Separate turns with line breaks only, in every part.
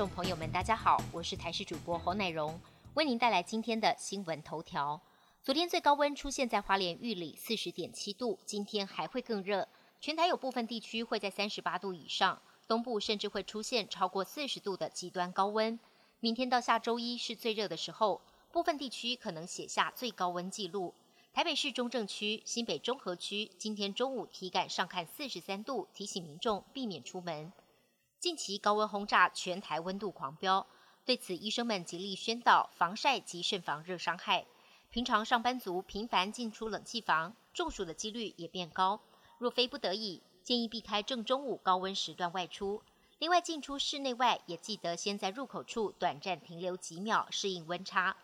众朋友们，大家好，我是台视主播侯乃荣，为您带来今天的新闻头条。昨天最高温出现在花莲玉里，四十点七度，今天还会更热。全台有部分地区会在三十八度以上，东部甚至会出现超过四十度的极端高温。明天到下周一是最热的时候，部分地区可能写下最高温纪录。台北市中正区、新北中和区今天中午体感上看四十三度，提醒民众避免出门。近期高温轰炸全台，温度狂飙。对此，医生们极力宣导防晒及慎防热伤害。平常上班族频繁进出冷气房，中暑的几率也变高。若非不得已，建议避开正中午高温时段外出。另外，进出室内外也记得先在入口处短暂停留几秒，适应温差。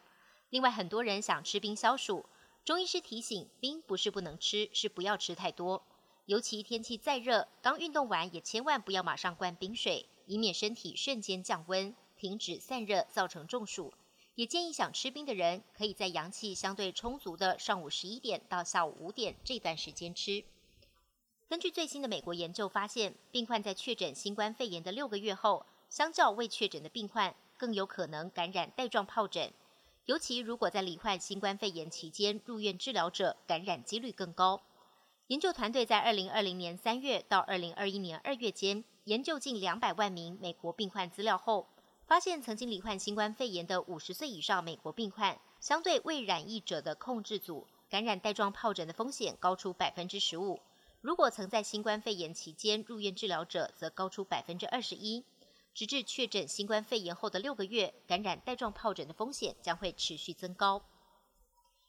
另外，很多人想吃冰消暑，中医师提醒，冰不是不能吃，是不要吃太多。尤其天气再热，刚运动完也千万不要马上灌冰水，以免身体瞬间降温，停止散热，造成中暑。也建议想吃冰的人，可以在阳气相对充足的上午十一点到下午五点这段时间吃。根据最新的美国研究发现，病患在确诊新冠肺炎的六个月后，相较未确诊的病患，更有可能感染带状疱疹。尤其如果在罹患新冠肺炎期间入院治疗者，感染几率更高。研究团队在二零二零年三月到二零二一年二月间，研究近两百万名美国病患资料后，发现曾经罹患新冠肺炎的五十岁以上美国病患，相对未染疫者的控制组，感染带状疱疹的风险高出百分之十五。如果曾在新冠肺炎期间入院治疗者，则高出百分之二十一。直至确诊新冠肺炎后的六个月，感染带状疱疹的风险将会持续增高。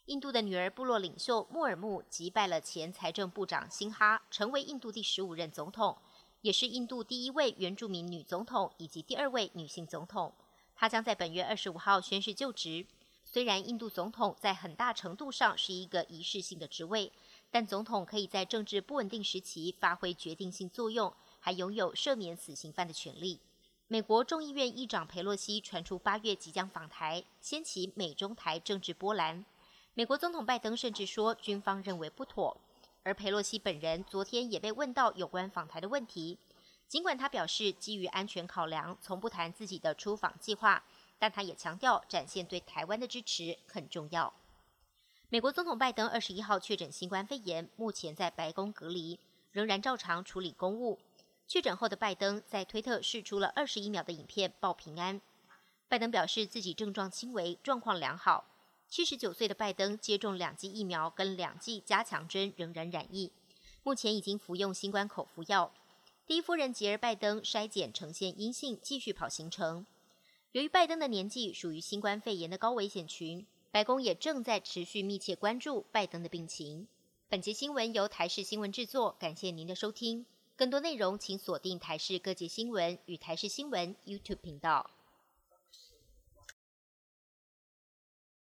印度的女儿部落领袖穆尔穆击败了前财政部长辛哈，成为印度第十五任总统，也是印度第一位原住民女总统以及第二位女性总统。她将在本月二十五号宣誓就职。虽然印度总统在很大程度上是一个仪式性的职位，但总统可以在政治不稳定时期发挥决定性作用，还拥有赦免死刑犯的权利。美国众议院议长佩洛西传出八月即将访台，掀起美中台政治波澜。美国总统拜登甚至说，军方认为不妥。而佩洛西本人昨天也被问到有关访台的问题，尽管他表示基于安全考量，从不谈自己的出访计划，但他也强调展现对台湾的支持很重要。美国总统拜登二十一号确诊新冠肺炎，目前在白宫隔离，仍然照常处理公务。确诊后的拜登在推特试出了二十一秒的影片报平安。拜登表示自己症状轻微，状况良好。七十九岁的拜登接种两剂疫苗跟两剂加强针，仍然染疫，目前已经服用新冠口服药。第一夫人吉尔拜登筛检呈现阴性，继续跑行程。由于拜登的年纪属于新冠肺炎的高危险群，白宫也正在持续密切关注拜登的病情。本节新闻由台视新闻制作，感谢您的收听。更多内容请锁定台视各界新闻与台视新闻 YouTube 频道。